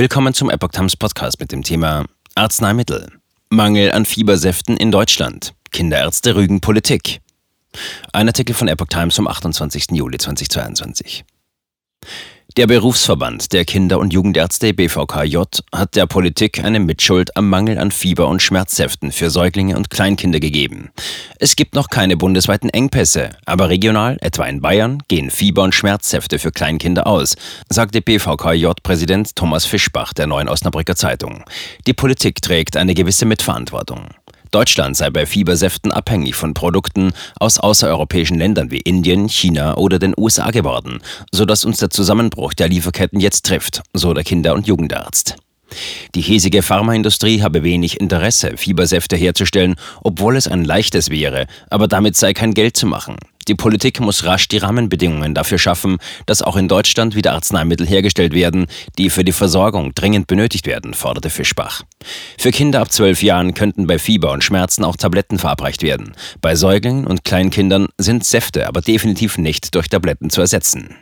Willkommen zum Epoch Times Podcast mit dem Thema Arzneimittel. Mangel an Fiebersäften in Deutschland. Kinderärzte rügen Politik. Ein Artikel von Epoch Times vom 28. Juli 2022. Der Berufsverband der Kinder- und Jugendärzte BVKJ hat der Politik eine Mitschuld am Mangel an Fieber- und Schmerzsäften für Säuglinge und Kleinkinder gegeben. Es gibt noch keine bundesweiten Engpässe, aber regional, etwa in Bayern, gehen Fieber- und Schmerzsäfte für Kleinkinder aus, sagte BVKJ-Präsident Thomas Fischbach der Neuen Osnabrücker Zeitung. Die Politik trägt eine gewisse Mitverantwortung. Deutschland sei bei Fiebersäften abhängig von Produkten aus außereuropäischen Ländern wie Indien, China oder den USA geworden, sodass uns der Zusammenbruch der Lieferketten jetzt trifft, so der Kinder- und Jugendarzt. Die hiesige Pharmaindustrie habe wenig Interesse, Fiebersäfte herzustellen, obwohl es ein leichtes wäre, aber damit sei kein Geld zu machen. Die Politik muss rasch die Rahmenbedingungen dafür schaffen, dass auch in Deutschland wieder Arzneimittel hergestellt werden, die für die Versorgung dringend benötigt werden, forderte Fischbach. Für Kinder ab zwölf Jahren könnten bei Fieber und Schmerzen auch Tabletten verabreicht werden. Bei Säuglingen und Kleinkindern sind Säfte aber definitiv nicht durch Tabletten zu ersetzen.